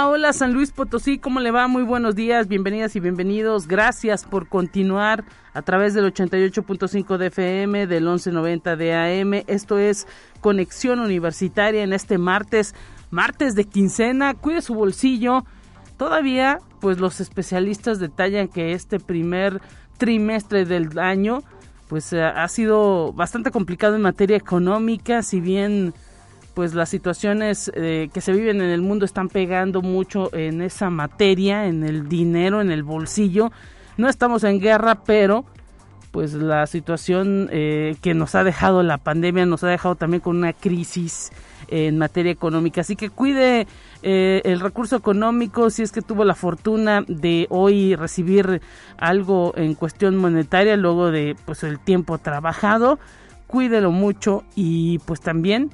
Hola, San Luis Potosí, ¿cómo le va? Muy buenos días, bienvenidas y bienvenidos. Gracias por continuar a través del 88.5 de FM, del 1190 de AM. Esto es Conexión Universitaria en este martes, martes de quincena. Cuide su bolsillo. Todavía, pues los especialistas detallan que este primer trimestre del año, pues ha sido bastante complicado en materia económica, si bien pues las situaciones eh, que se viven en el mundo están pegando mucho en esa materia, en el dinero, en el bolsillo. No estamos en guerra, pero pues la situación eh, que nos ha dejado la pandemia nos ha dejado también con una crisis en materia económica. Así que cuide eh, el recurso económico si es que tuvo la fortuna de hoy recibir algo en cuestión monetaria luego de pues el tiempo trabajado. Cuídelo mucho y pues también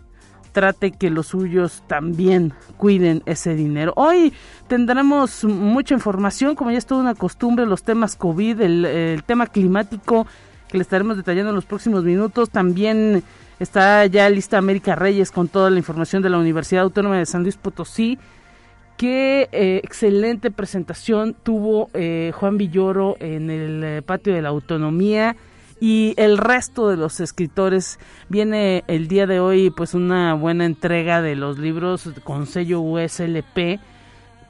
trate que los suyos también cuiden ese dinero. Hoy tendremos mucha información, como ya es toda una costumbre, los temas COVID, el, tema climático que le estaremos detallando en los próximos minutos. También está ya lista América Reyes con toda la información de la Universidad Autónoma de San Luis Potosí. Qué eh, excelente presentación tuvo eh, Juan Villoro en el eh, patio de la autonomía y el resto de los escritores viene el día de hoy pues una buena entrega de los libros con sello USLP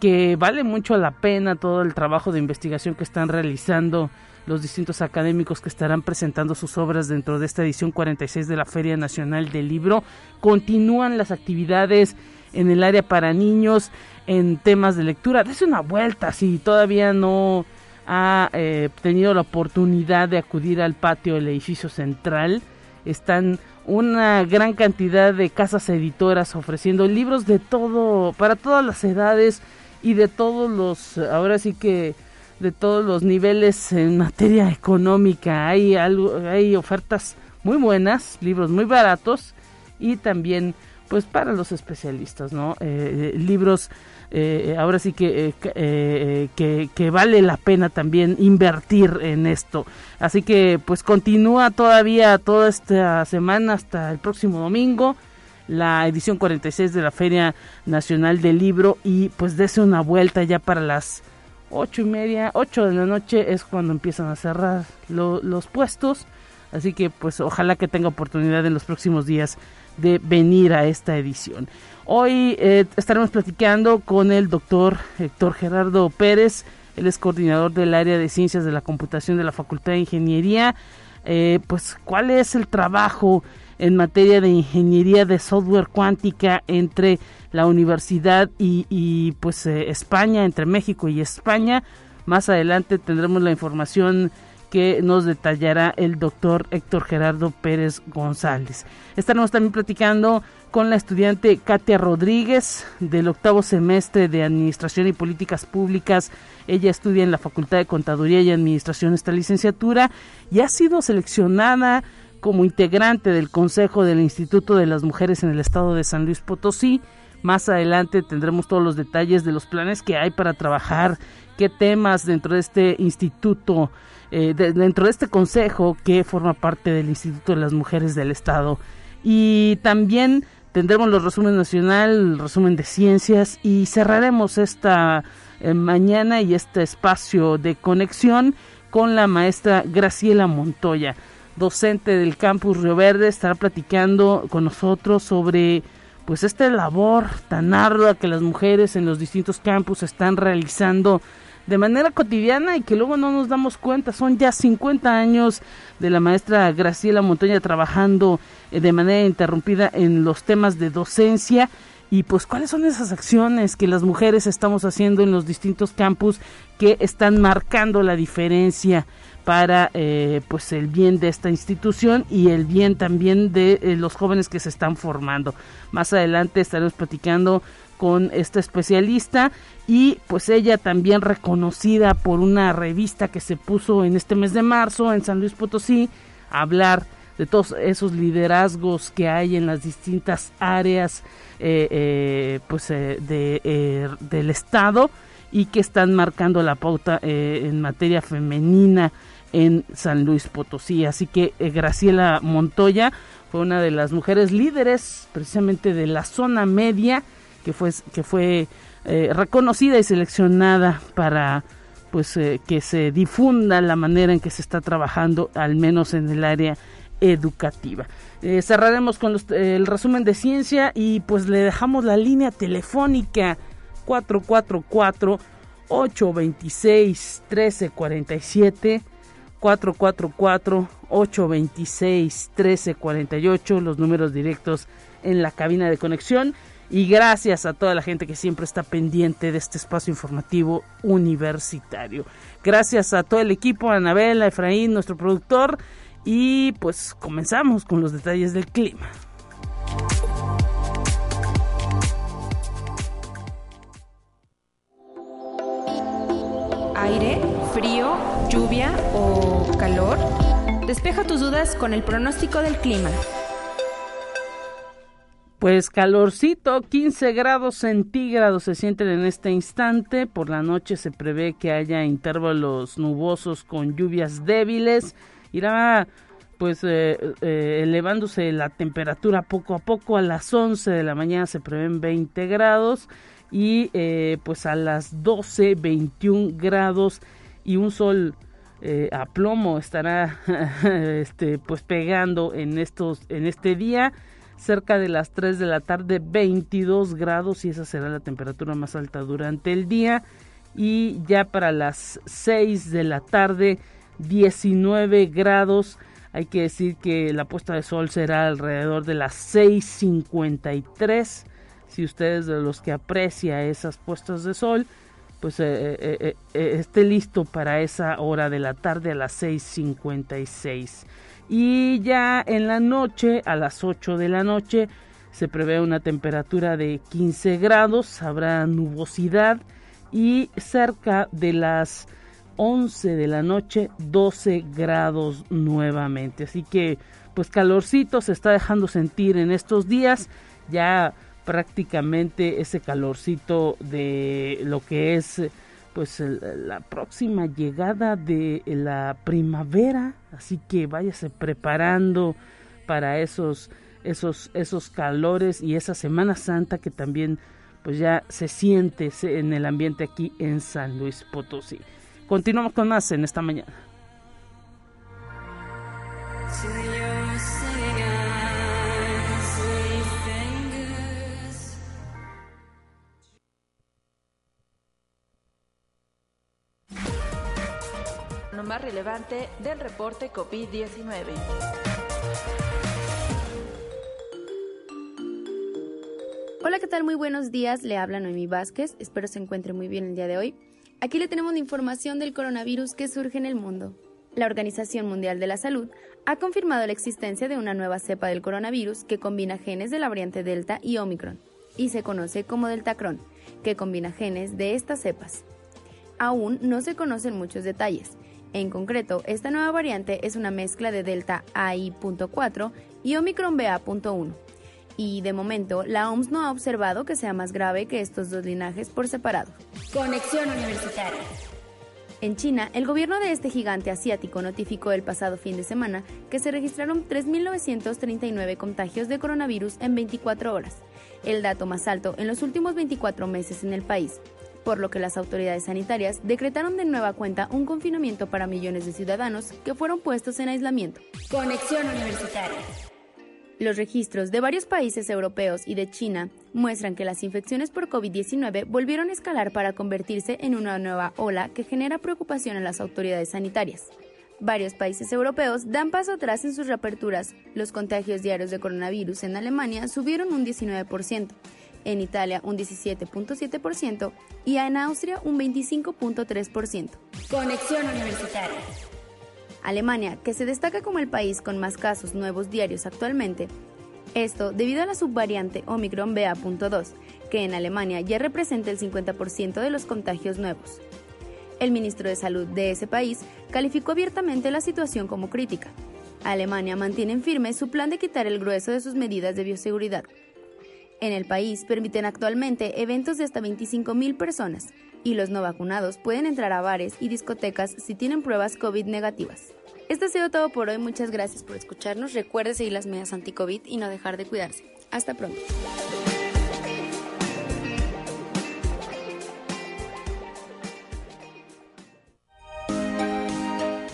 que vale mucho la pena todo el trabajo de investigación que están realizando los distintos académicos que estarán presentando sus obras dentro de esta edición 46 de la Feria Nacional del Libro. Continúan las actividades en el área para niños en temas de lectura. Dese una vuelta si todavía no ha eh, tenido la oportunidad de acudir al patio del edificio central. Están una gran cantidad de casas editoras ofreciendo libros de todo, para todas las edades y de todos los, ahora sí que de todos los niveles en materia económica. Hay, algo, hay ofertas muy buenas, libros muy baratos y también pues para los especialistas, ¿no? Eh, libros eh, ahora sí que, eh, eh, que, que, vale la pena también invertir en esto. Así que pues continúa todavía toda esta semana hasta el próximo domingo la edición 46 de la Feria Nacional del Libro y pues dese una vuelta ya para las ocho y media, ocho de la noche es cuando empiezan a cerrar los puestos. Así que pues ojalá que tenga oportunidad en los próximos días de venir a esta edición. Hoy eh, estaremos platicando con el doctor Héctor Gerardo Pérez, él es coordinador del área de ciencias de la computación de la Facultad de Ingeniería. Eh, pues, ¿cuál es el trabajo en materia de ingeniería de software cuántica entre la universidad y, pues eh, España, entre México y España? Más adelante tendremos la información que nos detallará el doctor Héctor Gerardo Pérez González. Estaremos también platicando con la estudiante Katia Rodríguez del octavo semestre de Administración y Políticas Públicas. Ella estudia en la Facultad de Contaduría y Administración esta licenciatura y ha sido seleccionada como integrante del Consejo del Instituto de las Mujeres en el Estado de San Luis Potosí. Más adelante tendremos todos los detalles de los planes que hay para trabajar, qué temas dentro de este instituto, eh, dentro de este consejo que forma parte del Instituto de las Mujeres del Estado. Y también tendremos los resúmenes nacional, el resumen de ciencias y cerraremos esta eh, mañana y este espacio de conexión con la maestra Graciela Montoya, docente del campus Río Verde, estará platicando con nosotros sobre pues esta labor tan ardua que las mujeres en los distintos campus están realizando de manera cotidiana y que luego no nos damos cuenta. Son ya 50 años de la maestra Graciela Montoya trabajando eh, de manera interrumpida en los temas de docencia y pues cuáles son esas acciones que las mujeres estamos haciendo en los distintos campus que están marcando la diferencia para eh, pues el bien de esta institución y el bien también de eh, los jóvenes que se están formando. Más adelante estaremos platicando con esta especialista y pues ella también reconocida por una revista que se puso en este mes de marzo en San Luis Potosí a hablar de todos esos liderazgos que hay en las distintas áreas eh, pues de, del estado y que están marcando la pauta en materia femenina en San Luis Potosí. Así que Graciela Montoya fue una de las mujeres líderes precisamente de la zona media que fue, que fue reconocida y seleccionada para pues eh, que se difunda la manera en que se está trabajando, al menos en el área educativa. Eh, cerraremos con el resumen de ciencia y pues le dejamos la línea telefónica 444 826 1347 444 826 1348 los números directos en la cabina de conexión y gracias a toda la gente que siempre está pendiente de este espacio informativo universitario. Gracias a todo el equipo, a Anabel, a Efraín, nuestro productor, y pues comenzamos con los detalles del clima. Aire, frío, lluvia o calor. Despeja tus dudas con el pronóstico del clima. Pues calorcito, 15 grados centígrados se sienten en este instante. Por la noche se prevé que haya intervalos nubosos con lluvias débiles. Irá pues eh, eh, elevándose la temperatura poco a poco. A las 11 de la mañana se prevén 20 grados y eh, pues a las 12 21 grados y un sol a plomo estará este pues pegando en estos en este día cerca de las 3 de la tarde 22 grados y esa será la temperatura más alta durante el día. Y ya para las 6 de la tarde 19 grados. Hay que decir que la puesta de sol será alrededor de las 6.53 si ustedes de los que aprecia esas puestas de sol pues eh, eh, eh, esté listo para esa hora de la tarde a las 6.56 y ya en la noche, a las 8 de la noche, se prevé una temperatura de 15 grados, habrá nubosidad y cerca de las 11 de la noche 12 grados nuevamente. Así que pues calorcito se está dejando sentir en estos días, ya prácticamente ese calorcito de lo que es pues la próxima llegada de la primavera, así que váyase preparando para esos esos esos calores y esa Semana Santa que también pues ya se siente en el ambiente aquí en San Luis Potosí. Continuamos con más en esta mañana. Más relevante del reporte COVID-19. Hola, ¿qué tal? Muy buenos días. Le habla Noemí Vázquez. Espero se encuentre muy bien el día de hoy. Aquí le tenemos la información del coronavirus que surge en el mundo. La Organización Mundial de la Salud ha confirmado la existencia de una nueva cepa del coronavirus que combina genes de la variante Delta y Omicron, y se conoce como Deltacron, que combina genes de estas cepas. Aún no se conocen muchos detalles, en concreto, esta nueva variante es una mezcla de Delta AI.4 y Omicron BA.1. Y de momento, la OMS no ha observado que sea más grave que estos dos linajes por separado. Conexión Universitaria. En China, el gobierno de este gigante asiático notificó el pasado fin de semana que se registraron 3.939 contagios de coronavirus en 24 horas, el dato más alto en los últimos 24 meses en el país, por lo que las autoridades sanitarias decretaron de nueva cuenta un confinamiento para millones de ciudadanos que fueron puestos en aislamiento. Conexión Universitaria. Los registros de varios países europeos y de China muestran que las infecciones por COVID-19 volvieron a escalar para convertirse en una nueva ola que genera preocupación en las autoridades sanitarias. Varios países europeos dan paso atrás en sus reaperturas. Los contagios diarios de coronavirus en Alemania subieron un 19%, en Italia un 17.7% y en Austria un 25.3%. Conexión Universitaria. Alemania, que se destaca como el país con más casos nuevos diarios actualmente, esto debido a la subvariante Omicron BA.2, que en Alemania ya representa el 50% de los contagios nuevos. El ministro de Salud de ese país calificó abiertamente la situación como crítica. Alemania mantiene firme su plan de quitar el grueso de sus medidas de bioseguridad. En el país permiten actualmente eventos de hasta 25.000 personas y los no vacunados pueden entrar a bares y discotecas si tienen pruebas COVID negativas. Esto ha sido todo por hoy, muchas gracias por escucharnos. Recuerde seguir las medidas anti-COVID y no dejar de cuidarse. Hasta pronto.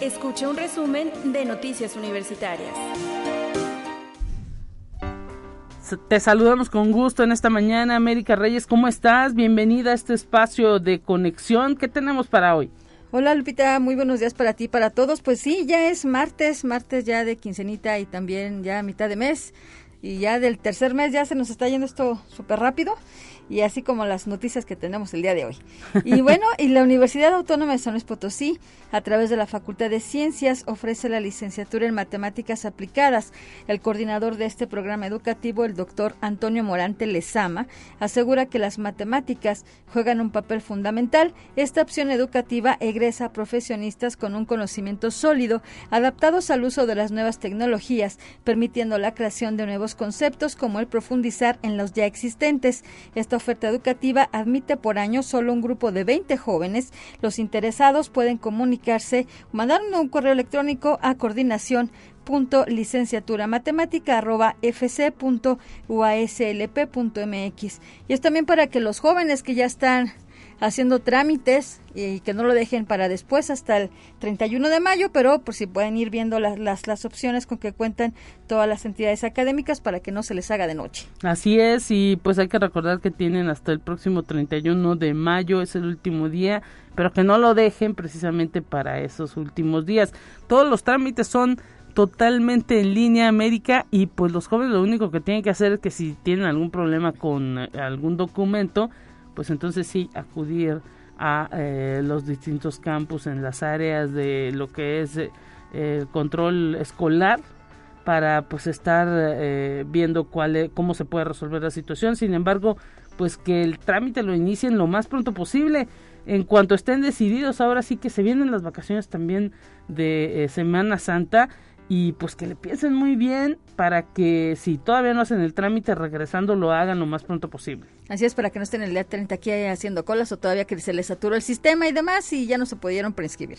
Escuche un resumen de Noticias Universitarias. Te saludamos con gusto en esta mañana, América Reyes. ¿Cómo estás? Bienvenida a este espacio de conexión. ¿Qué tenemos para hoy? Hola Lupita, muy buenos días para ti, para todos. Pues sí, ya es martes, martes ya de quincenita y también ya mitad de mes. Y ya del tercer mes ya se nos está yendo esto súper rápido y así como las noticias que tenemos el día de hoy. Y bueno, y la Universidad Autónoma de San Luis Potosí, a través de la Facultad de Ciencias, ofrece la licenciatura en Matemáticas Aplicadas. El coordinador de este programa educativo, el doctor Antonio Morante Lezama, asegura que las matemáticas juegan un papel fundamental. Esta opción educativa egresa a profesionistas con un conocimiento sólido, adaptados al uso de las nuevas tecnologías, permitiendo la creación de nuevos conceptos como el profundizar en los ya existentes. Oferta educativa admite por año solo un grupo de 20 jóvenes. Los interesados pueden comunicarse, mandar un correo electrónico a coordinación punto licenciatura matemática arroba fc.uaslp.mx y es también para que los jóvenes que ya están haciendo trámites y que no lo dejen para después hasta el 31 de mayo, pero por si pueden ir viendo las, las, las, opciones con que cuentan todas las entidades académicas para que no se les haga de noche. Así es, y pues hay que recordar que tienen hasta el próximo 31 de mayo, es el último día, pero que no lo dejen precisamente para esos últimos días. Todos los trámites son totalmente en línea América y pues los jóvenes lo único que tienen que hacer es que si tienen algún problema con eh, algún documento, pues entonces sí acudir a eh, los distintos campus en las áreas de lo que es eh, control escolar para pues estar eh, viendo cuál e, cómo se puede resolver la situación. Sin embargo pues que el trámite lo inicien lo más pronto posible. En cuanto estén decididos ahora sí que se vienen las vacaciones también de Semana Santa y pues que le piensen muy bien para que si todavía no hacen el trámite regresando lo hagan lo más pronto posible Así es, para que no estén el día 30 aquí haciendo colas o todavía que se les saturó el sistema y demás y ya no se pudieron prescribir.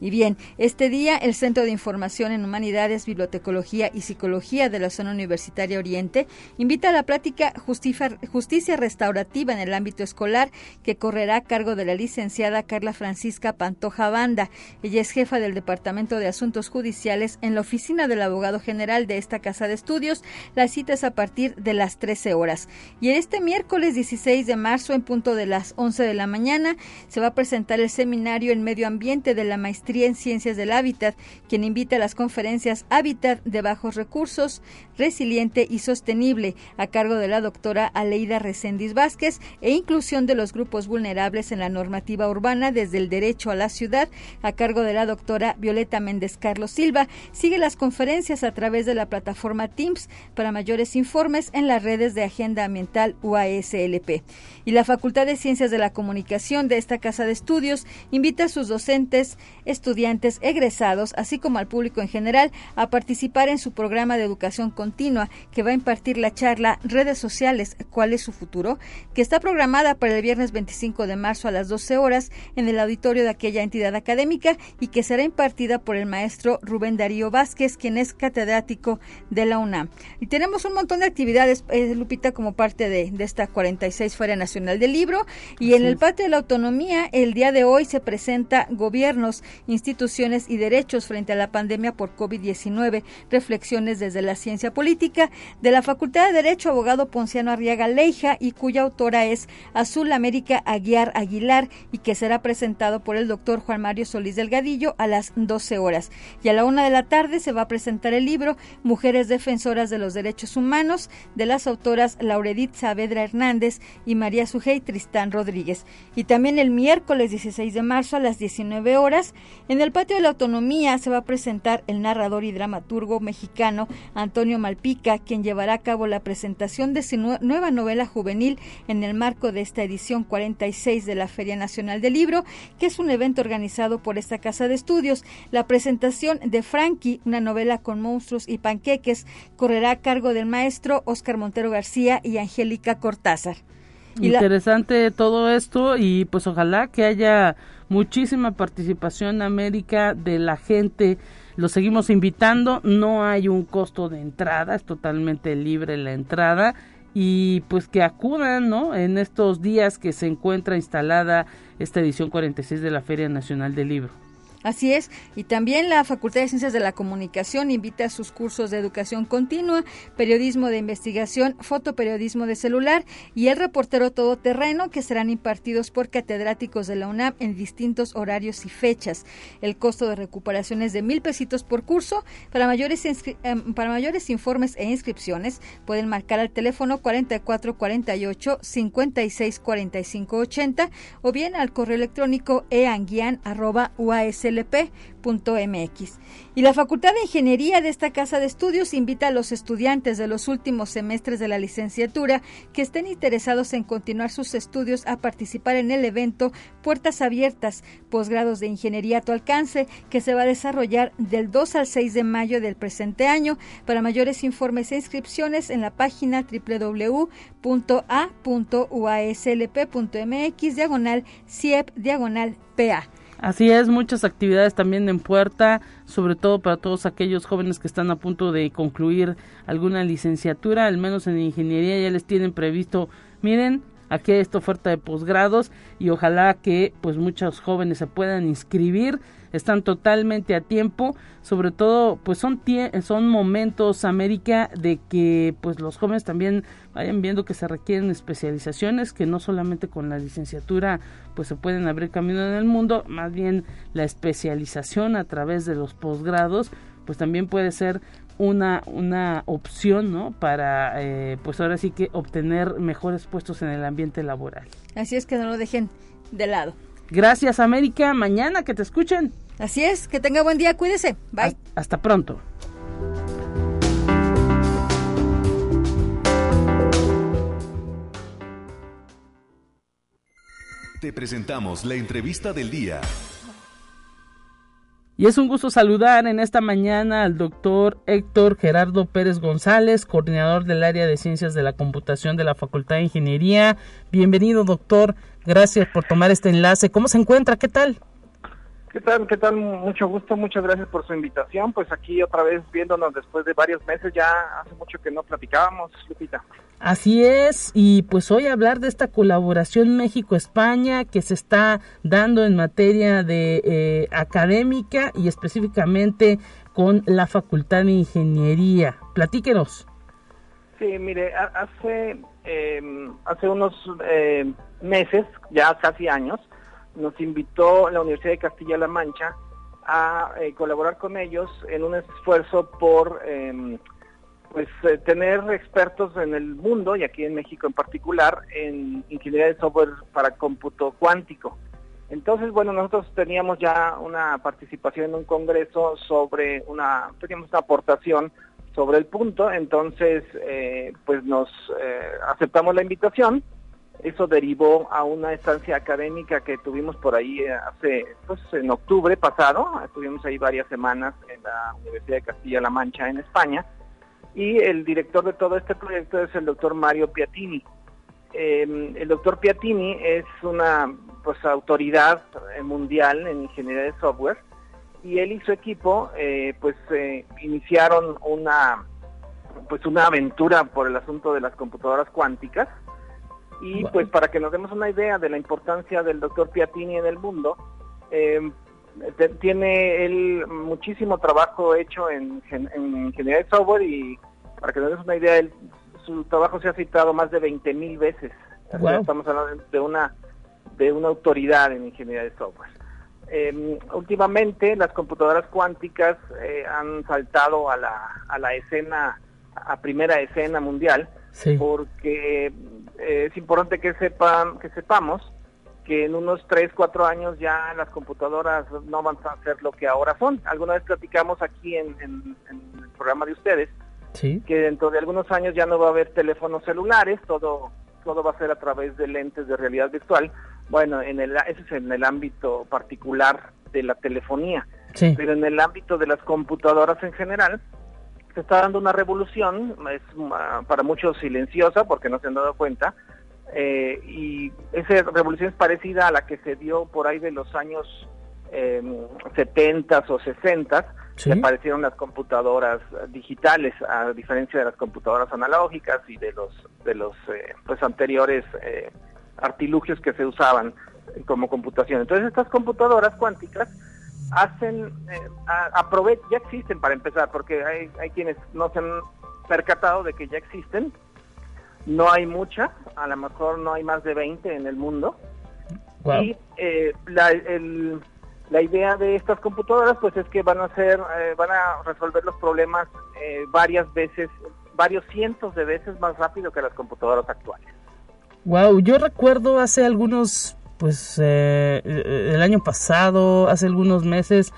Y bien, este día el Centro de Información en Humanidades, Bibliotecología y Psicología de la Zona Universitaria Oriente invita a la plática Justicia, Restaurativa en el ámbito escolar que correrá a cargo de la licenciada Carla Francisca Pantoja Banda. Ella es jefa del Departamento de Asuntos Judiciales en la oficina del abogado general de esta casa de estudios. La cita es a partir de las 13 horas. Y en este miércoles 16 de marzo, en punto de las 11 de la mañana, se va a presentar el seminario en medio ambiente de la maestría en ciencias del hábitat, quien invita a las conferencias Hábitat de bajos recursos, resiliente y sostenible, a cargo de la doctora Aleida Recendis Vázquez, e inclusión de los grupos vulnerables en la normativa urbana desde el derecho a la ciudad, a cargo de la doctora Violeta Méndez Carlos Silva. Sigue las conferencias a través de la plataforma Teams para mayores informes en las redes de Agenda Ambiental UAS y la Facultad de Ciencias de la Comunicación de esta casa de estudios invita a sus docentes, estudiantes, egresados, así como al público en general, a participar en su programa de educación continua que va a impartir la charla Redes sociales, ¿cuál es su futuro? que está programada para el viernes 25 de marzo a las 12 horas en el auditorio de aquella entidad académica y que será impartida por el maestro Rubén Darío Vázquez, quien es catedrático de la UNAM. Y tenemos un montón de actividades, eh, Lupita, como parte de, de esta 46 Feria Nacional del Libro y en el Patio de la Autonomía el día de hoy se presenta Gobiernos, instituciones y derechos frente a la pandemia por COVID-19, reflexiones desde la ciencia política de la Facultad de Derecho abogado Ponciano Arriaga Leija y cuya autora es Azul América Aguiar Aguilar y que será presentado por el doctor Juan Mario Solís Delgadillo a las 12 horas. Y a la una de la tarde se va a presentar el libro Mujeres Defensoras de los Derechos Humanos de las autoras Lauredit Saavedra Hernández y María Sujei Tristán Rodríguez. Y también el miércoles 16 de marzo a las 19 horas, en el Patio de la Autonomía se va a presentar el narrador y dramaturgo mexicano Antonio Malpica, quien llevará a cabo la presentación de su nueva novela juvenil en el marco de esta edición 46 de la Feria Nacional del Libro, que es un evento organizado por esta casa de estudios. La presentación de Frankie, una novela con monstruos y panqueques, correrá a cargo del maestro Oscar Montero García y Angélica Cortázar. Interesante todo esto y pues ojalá que haya muchísima participación en América de la gente. Lo seguimos invitando, no hay un costo de entrada, es totalmente libre la entrada y pues que acudan, ¿no? En estos días que se encuentra instalada esta edición 46 de la Feria Nacional del Libro. Así es, y también la Facultad de Ciencias de la Comunicación invita a sus cursos de educación continua, periodismo de investigación, fotoperiodismo de celular y el reportero todoterreno que serán impartidos por catedráticos de la UNAM en distintos horarios y fechas. El costo de recuperación es de mil pesitos por curso. Para mayores, em, para mayores informes e inscripciones pueden marcar al teléfono 4448 564580 o bien al correo electrónico eanguian.uas lp.mx. Y la Facultad de Ingeniería de esta Casa de Estudios invita a los estudiantes de los últimos semestres de la licenciatura que estén interesados en continuar sus estudios a participar en el evento Puertas Abiertas, posgrados de Ingeniería a tu alcance, que se va a desarrollar del 2 al 6 de mayo del presente año. Para mayores informes e inscripciones en la página www.a.uaslp.mx diagonal CIEP diagonal PA. Así es, muchas actividades también en puerta, sobre todo para todos aquellos jóvenes que están a punto de concluir alguna licenciatura, al menos en ingeniería ya les tienen previsto, miren, aquí hay esta oferta de posgrados y ojalá que pues muchos jóvenes se puedan inscribir. Están totalmente a tiempo, sobre todo pues son son momentos América de que pues los jóvenes también vayan viendo que se requieren especializaciones, que no solamente con la licenciatura pues se pueden abrir camino en el mundo, más bien la especialización a través de los posgrados pues también puede ser una, una opción ¿no? para eh, pues ahora sí que obtener mejores puestos en el ambiente laboral. Así es que no lo dejen de lado. Gracias América, mañana que te escuchen. Así es, que tenga buen día, cuídese. Bye. Hasta pronto. Te presentamos la entrevista del día. Y es un gusto saludar en esta mañana al doctor Héctor Gerardo Pérez González, coordinador del área de ciencias de la computación de la Facultad de Ingeniería. Bienvenido, doctor. Gracias por tomar este enlace. ¿Cómo se encuentra? ¿Qué tal? ¿Qué tal? ¿Qué tal? Mucho gusto, muchas gracias por su invitación. Pues aquí otra vez viéndonos después de varios meses, ya hace mucho que no platicábamos, Lupita. Así es, y pues hoy hablar de esta colaboración México-España que se está dando en materia de eh, académica y específicamente con la Facultad de Ingeniería. Platíquenos. Sí, mire, hace, em, hace unos eh, meses, ya casi años, nos invitó la Universidad de Castilla-La Mancha a eh, colaborar con ellos en un esfuerzo por em, pues eh, tener expertos en el mundo y aquí en México en particular en ingeniería de software para cómputo cuántico. Entonces, bueno, nosotros teníamos ya una participación en un congreso sobre una, teníamos una aportación sobre el punto, entonces eh, pues nos aceptamos la invitación. Eso derivó a una estancia académica que tuvimos por ahí eh, hace, pues en octubre pasado, estuvimos ahí varias semanas en la Universidad de Castilla-La Mancha en España, y el director de todo este proyecto es el doctor Mario Piatini. Em, el doctor Piatini es una pues autoridad mundial en ingeniería de software y él y su equipo eh, pues eh, iniciaron una pues una aventura por el asunto de las computadoras cuánticas y pues para que nos demos una idea de la importancia del doctor Piatini en el mundo, em, tiene él muchísimo trabajo hecho en, ingeniería de software y para que nos demos una idea, su trabajo se ha citado más de 20 mil veces. Estamos hablando de una, de una autoridad en ingeniería de software. Em, últimamente las computadoras cuánticas eh, han saltado a la, a la escena, a primera escena mundial, porque eh, es importante que sepan, que sepamos que en unos 3, 4 años ya las computadoras no van a ser lo que ahora son. Alguna vez platicamos aquí en, el programa de ustedes que dentro de algunos años ya no va a haber teléfonos celulares, todo todo va a ser a través de lentes de realidad virtual. Bueno, en el, ese es en el ámbito particular de la telefonía. pero en el ámbito de las computadoras en general se está dando una revolución, es ah, para muchos silenciosa porque no se han dado cuenta, eh, y esa revolución es parecida a la que se dio por ahí de los años eh, 70 o 60 que aparecieron las computadoras digitales a diferencia de las computadoras analógicas y de los de los eh, pues anteriores eh, artilugios que se usaban como computación. Entonces estas computadoras cuánticas hacen eh, ya existen para empezar porque hay, hay quienes no se han percatado de que ya existen no hay muchas, a lo mejor no hay más de 20 en el mundo. Y eh, la, la idea de estas computadoras pues es que van a hacer, eh, van a resolver los problemas eh, varias veces, varios cientos de veces más rápido que las computadoras actuales. Wow, yo recuerdo hace algunos, pues el año pasado, hace algunos meses,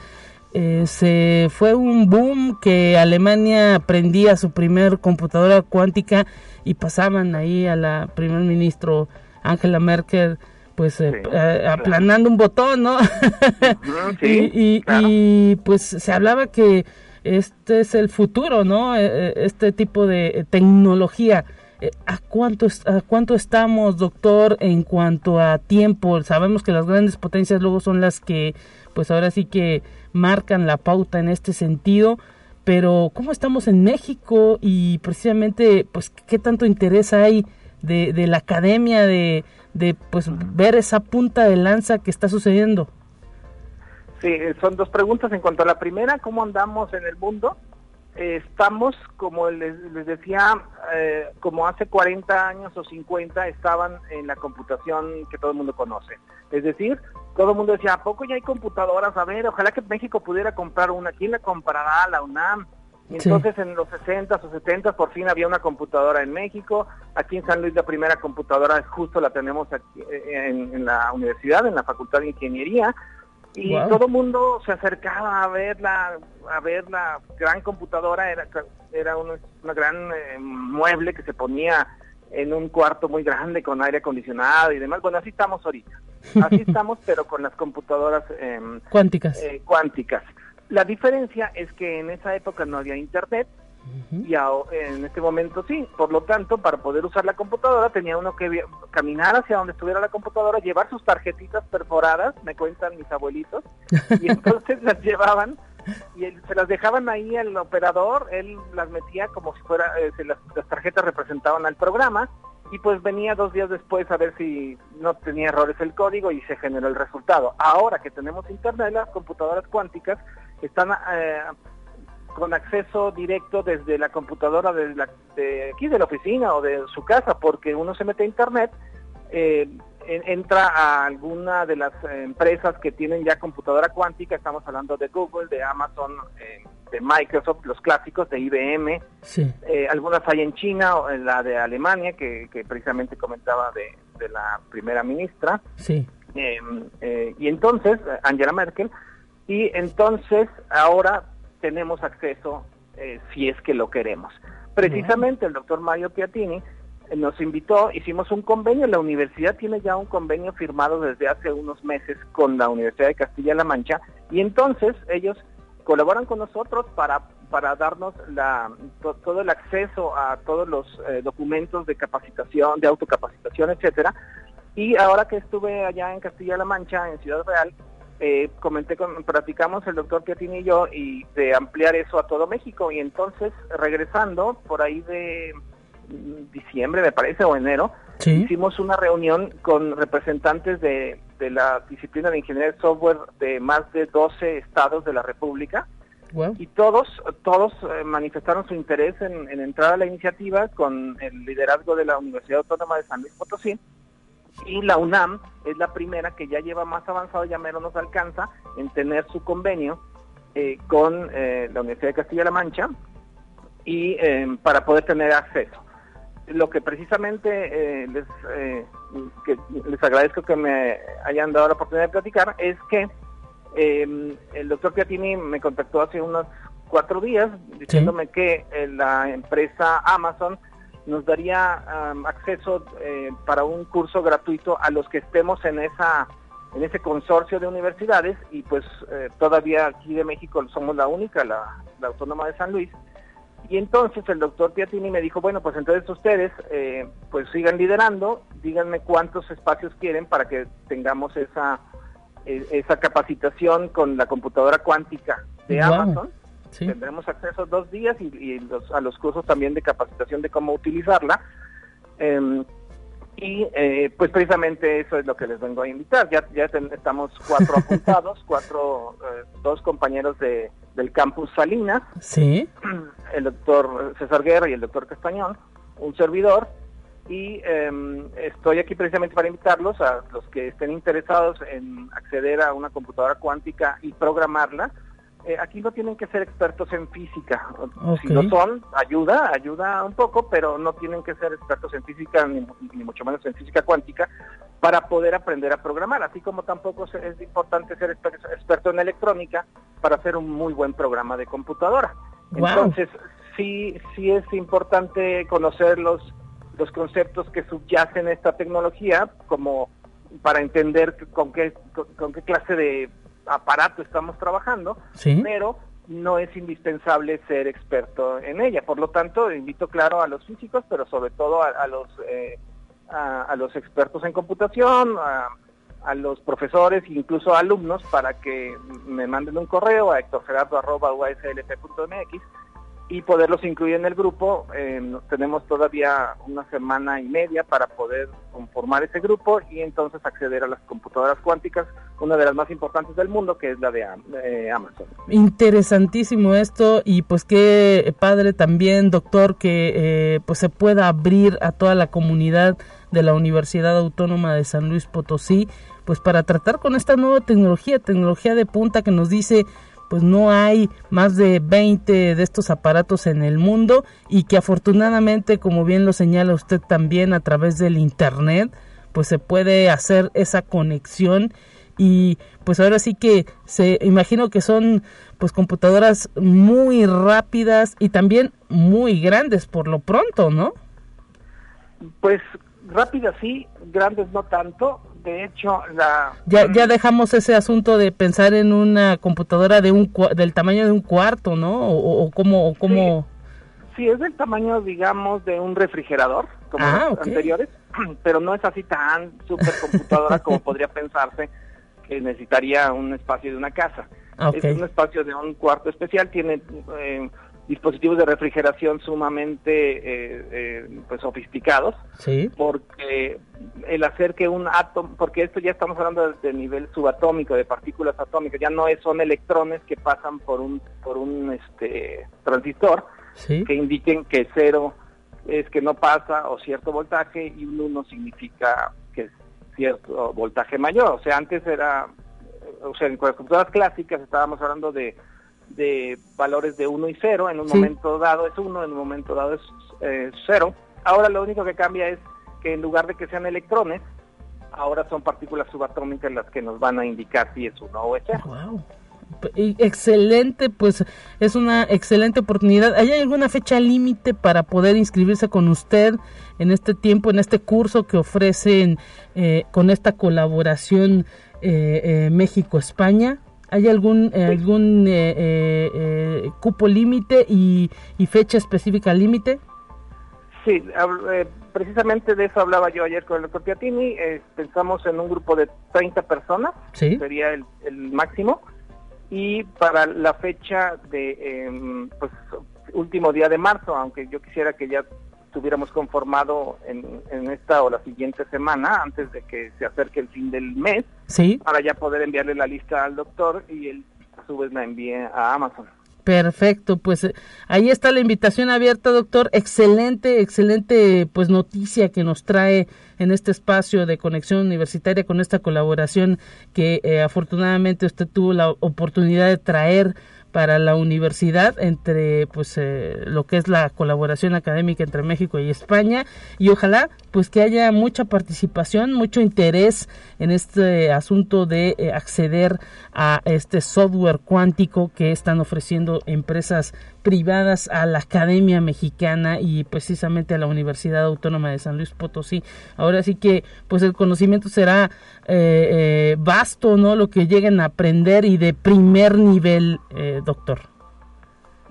se fue un boom que Alemania prendía su primer computadora cuántica y pasaban ahí a la primer ministro Angela Merkel pues eh, eh, aplanando un botón, ¿no? y, pues se hablaba que este es el futuro, ¿no? E, e, este tipo de tecnología. Eh, ¿A cuánto, ¿A cuánto estamos, doctor, en cuanto a tiempo? Sabemos que las grandes potencias luego son las que, pues ahora sí que marcan la pauta en este sentido, pero ¿cómo estamos en México y precisamente, pues, qué tanto interés hay de, de la academia de, de, pues, ver esa punta de lanza que está sucediendo? Sí, son dos preguntas. En cuanto a la primera, ¿cómo andamos en el mundo? Estamos, como les, decía, eh, como hace 40 años o 50 estaban en la computación que todo el mundo conoce. Es decir, todo el mundo decía, ¿a poco ya hay computadoras? A ver, ojalá que México pudiera comprar una. ¿Quién la comprará? La UNAM. Y entonces en los 60 o 70 por fin había una computadora en México. Aquí en San Luis la primera computadora justo la tenemos aquí, eh, en, en la universidad, en la Facultad de Ingeniería y todo el mundo se acercaba a ver la a ver la gran computadora era era una, gran eh, mueble que se ponía en un cuarto muy grande con aire acondicionado y demás. Bueno así estamos ahorita. Así estamos pero con las computadoras em, cuánticas. eh, cuánticas. La diferencia es que en esa época no había internet y en este momento sí, por lo tanto, para poder usar la computadora tenía uno que caminar hacia donde estuviera la computadora, llevar sus tarjetitas perforadas, me cuentan mis abuelitos, y entonces las llevaban y se las dejaban ahí al operador, él las metía como si fuera, eh, las, tarjetas representaban al programa, y pues venía dos días después a ver si no tenía errores el código y se generó el resultado. Ahora que tenemos internet, las computadoras cuánticas están eh, con acceso directo desde la computadora de, la, de aquí de la oficina o de su casa, porque uno se mete a internet, eh, entra a alguna de las empresas que tienen ya computadora cuántica, estamos hablando de Google, de Amazon, eh, de Microsoft, los clásicos de IBM, eh, algunas hay en China, o en la de Alemania, que, precisamente comentaba de, de, la primera ministra, sí. y entonces, Angela Merkel, y entonces ahora tenemos acceso eh, si es que lo queremos. Precisamente el doctor Mario Piatini eh, nos invitó, hicimos un convenio, la universidad tiene ya un convenio firmado desde hace unos meses con la Universidad de Castilla-La Mancha y entonces ellos colaboran con nosotros para, para darnos la, todo el acceso a todos los eh, documentos de capacitación, de autocapacitación, etcétera. Y ahora que estuve allá en Castilla-La Mancha, en Ciudad Real, eh, comenté, con, platicamos el doctor Piatini y yo y de ampliar eso a todo México. Y entonces regresando por ahí de mm, diciembre me parece o enero hicimos una reunión con representantes de, la disciplina de ingeniería de software de más de 12 estados de la República. Y todos todos eh, manifestaron su interés en, en entrar a la iniciativa con el liderazgo de la Universidad Autónoma de San Luis Potosí y la UNAM es la primera que ya lleva más avanzado, ya menos nos alcanza en tener su convenio eh, con eh, la Universidad de Castilla-La Mancha y eh, para poder tener acceso. Lo que precisamente les, que les agradezco que me hayan dado la oportunidad de platicar es que el doctor Piatini me contactó hace unos cuatro días diciéndome que la empresa Amazon nos daría acceso eh, para un curso gratuito a los que estemos en esa en ese consorcio de universidades y pues eh, todavía aquí de México somos la única, la, Autónoma de San Luis. Y entonces el doctor Piatini me dijo, bueno, pues entonces ustedes eh, pues sigan liderando, díganme cuántos espacios quieren para que tengamos esa, e, esa capacitación con la computadora cuántica de Amazon. Tendremos acceso dos días y, a los cursos también de capacitación de cómo utilizarla. Em, y eh, pues precisamente eso es lo que les vengo a invitar. Ya, ya estamos cuatro apuntados, cuatro, eh, dos compañeros de, del campus Salinas, sí. el doctor César Guerra y el doctor Castañón, un servidor, y em, estoy aquí precisamente para invitarlos a los que estén interesados en acceder a una computadora cuántica y programarla eh, aquí no tienen que ser expertos en física. Si lo son, ayuda, ayuda un poco, pero no tienen que ser expertos en física, ni, mucho menos en física cuántica, para poder aprender a programar. Así como tampoco es importante ser experto en electrónica para hacer un muy buen programa de computadora. Entonces, sí, sí es importante conocer los, los conceptos que subyacen a esta tecnología, como para entender con qué, con qué clase de aparato estamos trabajando, pero no es indispensable ser experto en ella. Por lo tanto, invito claro a los físicos, pero sobre todo a, los eh, a, los expertos en computación, a, a los profesores, incluso a alumnos, para que me manden un correo a hectorgerardo.uslp.mx y poderlos incluir en el grupo. tenemos todavía una semana y media para poder conformar ese grupo y entonces acceder a las computadoras cuánticas, una de las más importantes del mundo, que es la de eh, Amazon. Interesantísimo esto y pues qué padre también, doctor, que eh, pues se pueda abrir a toda la comunidad de la Universidad Autónoma de San Luis Potosí, pues para tratar con esta nueva tecnología, tecnología de punta que nos dice pues no hay más de 20 de estos aparatos en el mundo y que afortunadamente, como bien lo señala usted también a través del internet, pues se puede hacer esa conexión y pues ahora sí que se imagino que son pues computadoras muy rápidas y también muy grandes por lo pronto, ¿no? Pues rápidas sí, grandes no tanto de hecho, la... Ya, ya dejamos ese asunto de pensar en una computadora de un del tamaño de un cuarto, ¿no? O, como... como... Sí. es del tamaño, digamos, de un refrigerador, como ah, los anteriores, pero no es así tan super computadora como podría pensarse que necesitaría un espacio de una casa. Ah, es un espacio de un cuarto especial, tiene... Eh, dispositivos de refrigeración sumamente eh, eh, pues sofisticados sí. porque el hacer que un átomo porque esto ya estamos hablando de, nivel subatómico de partículas atómicas ya no es, son electrones que pasan por un por un este transistor que indiquen que cero es que no pasa o cierto voltaje y un uno significa que es cierto voltaje mayor o sea antes era o sea en las computadoras clásicas estábamos hablando de de valores de 1 y 0, en un momento dado es 1, en un momento dado es 0. Ahora lo único que cambia es que en lugar de que sean electrones, ahora son partículas subatómicas las que nos van a indicar si es 1 o es 0. Wow. Excelente, pues es una excelente oportunidad. ¿Hay alguna fecha límite para poder inscribirse con usted en este tiempo, en este curso que ofrecen eh, con esta colaboración eh, eh, México-España? ¿Hay algún, eh, algún eh, eh, cupo límite y, fecha específica límite? Sí, precisamente de eso hablaba yo ayer con el doctor Piatini. pensamos en un grupo de 30 personas, sería el, máximo. Y para la fecha de, em, pues, último día de marzo, aunque yo quisiera que ya estuviéramos conformado en, en, esta o la siguiente semana, antes de que se acerque el fin del mes, ¿Sí? para ya poder enviarle la lista al doctor y él a su vez la envíe a Amazon. Perfecto, pues eh, ahí está la invitación abierta, doctor. Excelente, excelente pues noticia que nos trae en este espacio de conexión universitaria con esta colaboración que eh, afortunadamente usted tuvo la oportunidad de traer para la universidad entre pues eh, lo que es la colaboración académica entre México y España. Y ojalá pues que haya mucha participación, mucho interés en este asunto de eh, acceder a este software cuántico que están ofreciendo empresas privadas a la Academia Mexicana y precisamente a la Universidad Autónoma de San Luis Potosí. Ahora sí que pues el conocimiento será eh, eh, vasto, ¿no? Lo que lleguen a aprender y de primer nivel, eh, doctor.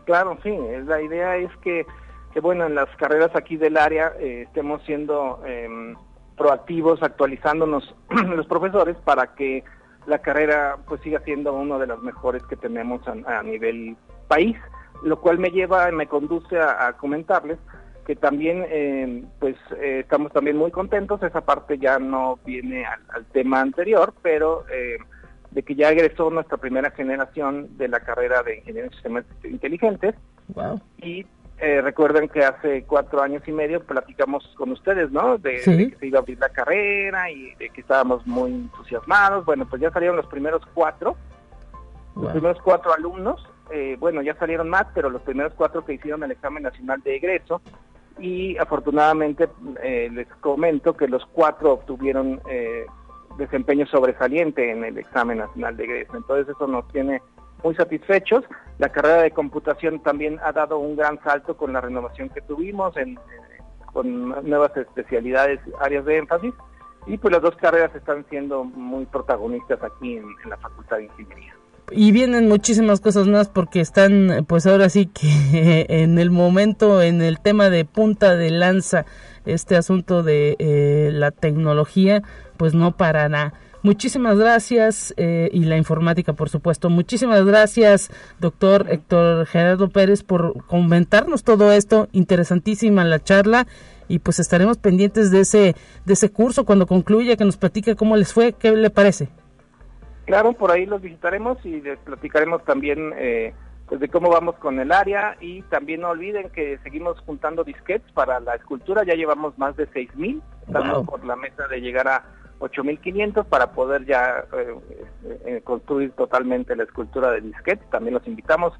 Claro, sí, la idea es que, que, bueno, en las carreras aquí del área estemos siendo em, proactivos, actualizándonos los profesores para que la carrera pues siga siendo uno de los mejores que tenemos a, nivel país, lo cual me lleva, me conduce a, comentarles que también eh, pues eh, estamos también muy contentos, esa parte ya no viene al, tema anterior, pero eh, de que ya egresó nuestra primera generación de la carrera de Ingeniería en Sistemas Inteligentes wow. y recuerden que hace cuatro años y medio platicamos con ustedes, ¿no? De, que se iba a abrir la carrera y de que estábamos muy entusiasmados. Bueno, pues ya salieron los primeros cuatro, los primeros cuatro alumnos. Eh, bueno, ya salieron más, pero los primeros cuatro que hicieron el examen nacional de egreso. Y afortunadamente eh, les comento que los cuatro obtuvieron desempeño sobresaliente en el examen nacional de egreso. Entonces eso nos tiene muy satisfechos. La carrera de computación también ha dado un gran salto con la renovación que tuvimos, con nuevas especialidades, áreas de énfasis, y pues las dos carreras están siendo muy protagonistas aquí en, la Facultad de Ingeniería. Y vienen muchísimas cosas más porque están, pues ahora sí que en el momento, en el tema de punta de lanza, este asunto de eh, la tecnología, pues no parará. Muchísimas gracias eh, y la informática, por supuesto. Muchísimas gracias, doctor Héctor Gerardo Pérez, por comentarnos todo esto. Interesantísima la charla y pues estaremos pendientes de ese de ese curso cuando concluya, que nos platique cómo les fue, qué le parece. Claro, por ahí los visitaremos y les platicaremos también eh, pues de cómo vamos con el área y también no olviden que seguimos juntando disquetes para la escultura, ya llevamos más de 6.000, estamos por la meta de llegar a 8.500 para poder ya eh, eh, construir totalmente la escultura de disquete. También los invitamos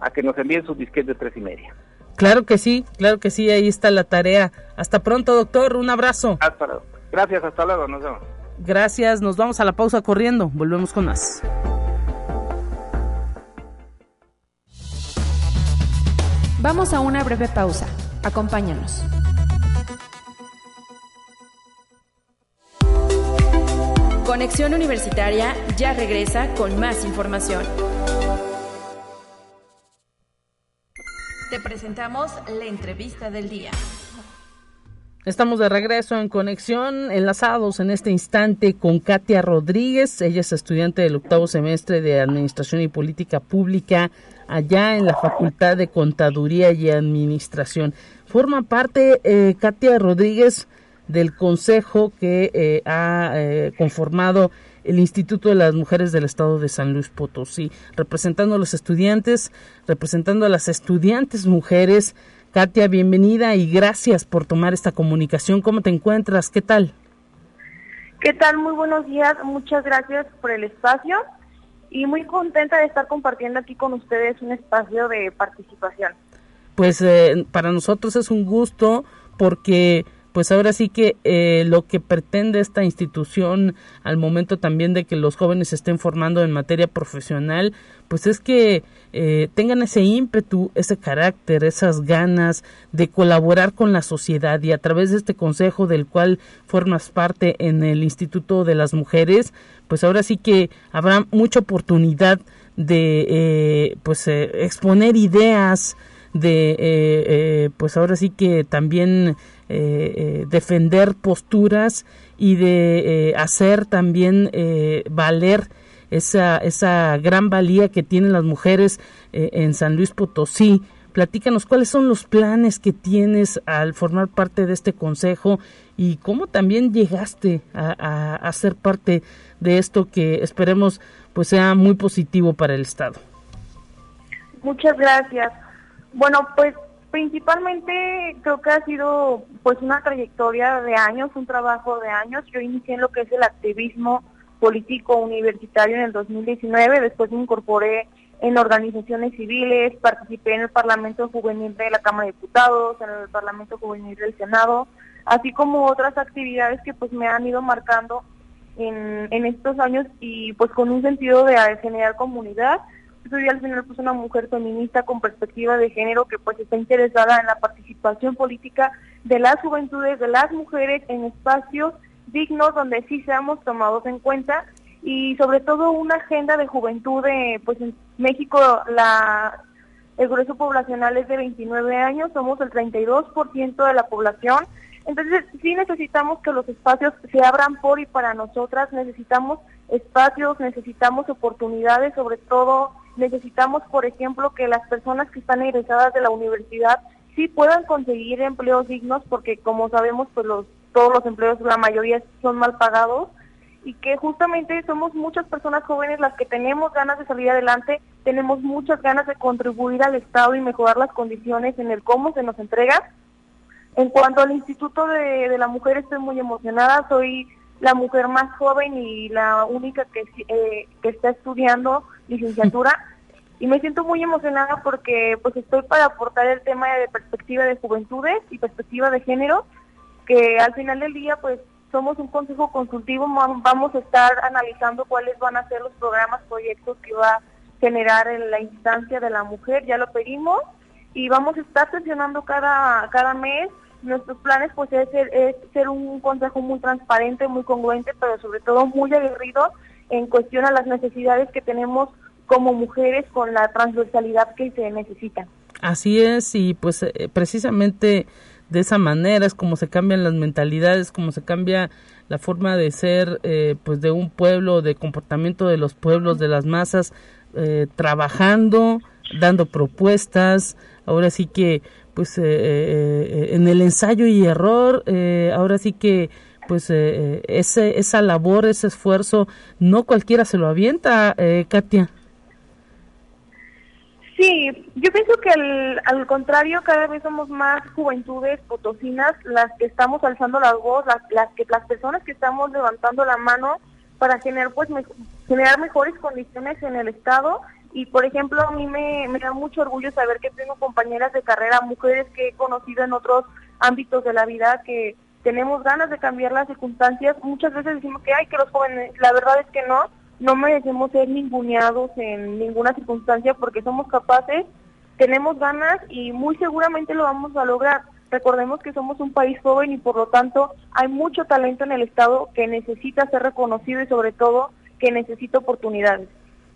a que nos envíen sus disquetes de tres y media. Claro que sí, claro que sí, ahí está la tarea. Hasta pronto, doctor, un abrazo. Hasta luego. Gracias, hasta luego, nos vemos. Gracias, nos vamos a la pausa corriendo, volvemos con más. Vamos a una breve pausa, acompáñanos. Conexión Universitaria ya regresa con más información. Te presentamos la entrevista del día. Estamos de regreso en conexión, enlazados en este instante con Katia Rodríguez. Ella es estudiante del octavo semestre de Administración y Política Pública allá en la Facultad de Contaduría y Administración. Forma parte, eh, Katia Rodríguez, del consejo que eh, ha eh, conformado el Instituto de las Mujeres del Estado de San Luis Potosí, representando a los estudiantes, representando a las estudiantes mujeres. Katia, bienvenida y gracias por tomar esta comunicación. ¿Cómo te encuentras? ¿Qué tal? ¿Qué tal? Muy buenos días. Muchas gracias por el espacio y muy contenta de estar compartiendo aquí con ustedes un espacio de participación. Pues eh, para nosotros es un gusto porque pues ahora sí que eh, lo que pretende esta institución al momento también de que los jóvenes se estén formando en materia profesional, pues es que eh, tengan ese ímpetu, ese carácter, esas ganas de colaborar con la sociedad y a través de este consejo del cual formas parte en el Instituto de las Mujeres, pues ahora sí que habrá mucha oportunidad de eh, pues exponer ideas de pues ahora sí que también eh, eh, defender posturas y de eh, hacer también valer esa, esa gran valía que tienen las mujeres en San Luis Potosí. Platícanos cuáles son los planes que tienes al formar parte de este consejo y cómo también llegaste a, a, ser parte de esto que esperemos pues sea muy positivo para el Estado. Muchas gracias. Bueno, pues Principalmente creo que ha sido pues una trayectoria de años, un trabajo de años. Yo inicié en lo que es el activismo político universitario en el 2019, después me incorporé en organizaciones civiles, participé en el Parlamento Juvenil de la Cámara de Diputados, en el Parlamento Juvenil del Senado, así como otras actividades que pues me han ido marcando en, en estos años y pues con un sentido de generar comunidad soy al final pues una mujer feminista con perspectiva de género que pues está interesada en la participación política de las juventudes, de las mujeres en espacios dignos donde sí seamos tomados en cuenta y sobre todo una agenda de juventud de, pues en México la el grueso poblacional es de 29 años, somos el 32% de la población. Entonces, sí necesitamos que los espacios se abran por y para nosotras, necesitamos espacios, necesitamos oportunidades, sobre todo necesitamos, por ejemplo, que las personas que están egresadas de la universidad sí puedan conseguir empleos dignos, porque como sabemos, pues los todos los empleos, la mayoría son mal pagados y que justamente somos muchas personas jóvenes las que tenemos ganas de salir adelante, tenemos muchas ganas de contribuir al Estado y mejorar las condiciones en el cómo se nos entrega. En cuanto al Instituto de, la Mujer, estoy muy emocionada, soy la mujer más joven y la única que, eh, que está estudiando licenciatura y me siento muy emocionada porque pues estoy para aportar el tema de perspectiva de juventudes y perspectiva de género, que al final del día pues somos un consejo consultivo, vamos a estar analizando cuáles van a ser los programas, proyectos que va a generar en la instancia de la mujer, ya lo pedimos, y vamos a estar sesionando cada, cada mes. Nuestros planes pues es es ser un consejo muy transparente, muy congruente, pero sobre todo muy aguerrido en cuestión a las necesidades que tenemos como mujeres con la transversalidad que se necesita. Así es, y pues eh, precisamente de esa manera es como se cambian las mentalidades, como se cambia la forma de ser eh, pues de un pueblo, de comportamiento de los pueblos, de las masas, eh, trabajando, dando propuestas, ahora sí que pues eh, en el ensayo y error, ahora sí que pues ese, esa labor, ese esfuerzo, no cualquiera se lo avienta, Katia. Sí, yo pienso que al, contrario cada vez somos más juventudes potosinas las que estamos alzando la voz, las, que las personas que estamos levantando la mano para generar pues generar mejores condiciones en el estado y por ejemplo a mí me, me da mucho orgullo saber que tengo compañeras de carrera, mujeres que he conocido en otros ámbitos de la vida que tenemos ganas de cambiar las circunstancias. Muchas veces decimos que hay que los jóvenes, la verdad es que no no merecemos ser ninguneados en ninguna circunstancia porque somos capaces, tenemos ganas y muy seguramente lo vamos a lograr. Recordemos que somos un país joven y por lo tanto hay mucho talento en el Estado que necesita ser reconocido y sobre todo que necesita oportunidades.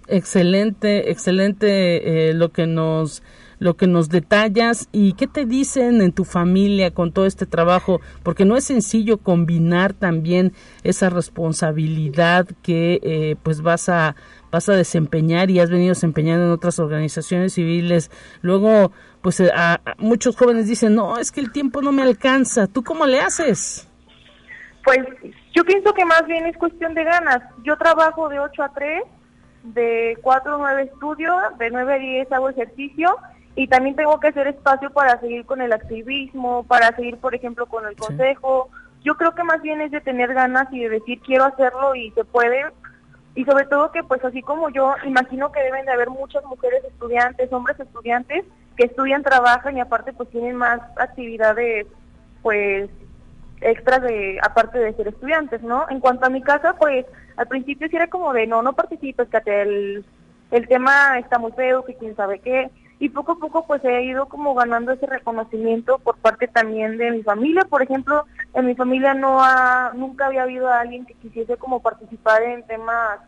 Excelente, excelente eh, lo que nos lo que nos detallas y qué te dicen en tu familia con todo este trabajo, porque no es sencillo combinar también esa responsabilidad que eh, pues vas a vas a desempeñar y has venido desempeñando en otras organizaciones civiles. Luego, pues eh, a, muchos jóvenes dicen, no, es que el tiempo no me alcanza. ¿Tú cómo le haces? Pues yo pienso que más bien es cuestión de ganas. Yo trabajo de 8 a 3, de 4 a 9 estudio, de 9 a 10 hago ejercicio y también tengo que hacer espacio para seguir con el activismo, para seguir, por ejemplo, con el consejo. Yo creo que más bien es de tener ganas y de decir quiero hacerlo y se puede. Y sobre todo que pues así como yo, imagino que deben de haber muchas mujeres estudiantes, hombres estudiantes que estudian, trabajan y aparte pues tienen más actividades pues extras de aparte de ser estudiantes, ¿no? En cuanto a mi casa, pues al principio sí era como de no, no participes, que el, el tema está muy feo, que quién sabe qué y poco a poco pues he ido como ganando ese reconocimiento por parte también de mi familia. Por ejemplo, en mi familia no ha, nunca había habido a alguien que quisiese como participar en temas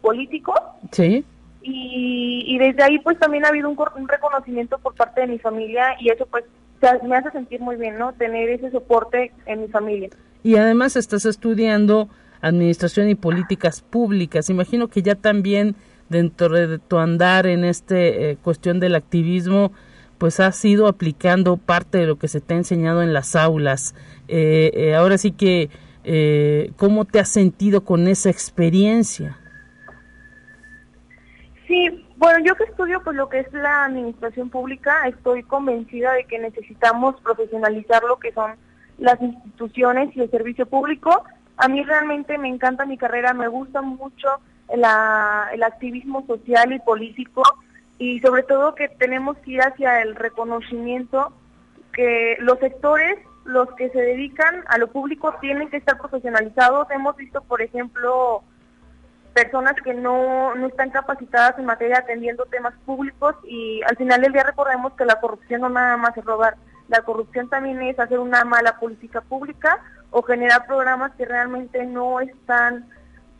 políticos. Sí. Y, y desde ahí pues también ha habido un, un reconocimiento por parte de mi familia y eso pues me hace sentir muy bien, ¿no? Tener ese soporte en mi familia. Y además estás estudiando administración y políticas públicas. Imagino que ya también dentro de tu andar en esta eh, cuestión del activismo, pues has ido aplicando parte de lo que se te ha enseñado en las aulas. Eh, eh, ahora sí que, ¿cómo te has sentido con esa experiencia? Sí, bueno, yo que estudio pues lo que es la administración pública, estoy convencida de que necesitamos profesionalizar lo que son las instituciones y el servicio público. A mí realmente me encanta mi carrera, me gusta mucho el activismo social y político y sobre todo que tenemos que ir hacia el reconocimiento que los sectores, los que se dedican a lo público tienen que estar profesionalizados. Hemos visto, por ejemplo, personas que no, no están capacitadas en materia atendiendo temas públicos y al final del día recordemos que la corrupción no nada más es robar, la corrupción también es hacer una mala política pública o generar programas que realmente no están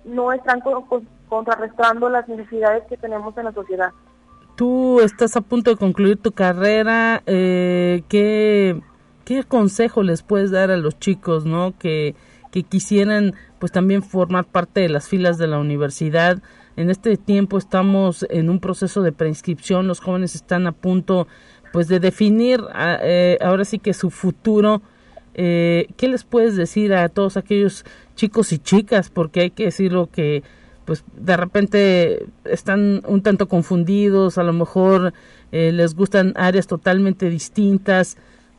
no están contrarrestando las necesidades que tenemos en la sociedad. Tú estás a punto de concluir tu carrera, eh, ¿qué, ¿qué consejo les puedes dar a los chicos, no? Que, que quisieran pues también formar parte de las filas de la universidad. En este tiempo estamos en un proceso de preinscripción, los jóvenes están a punto pues de definir eh, ahora sí que su futuro. Eh, ¿Qué les puedes decir a todos aquellos chicos y chicas? Porque hay que decirlo que pues de repente están un tanto confundidos, a lo mejor eh, les gustan áreas totalmente distintas.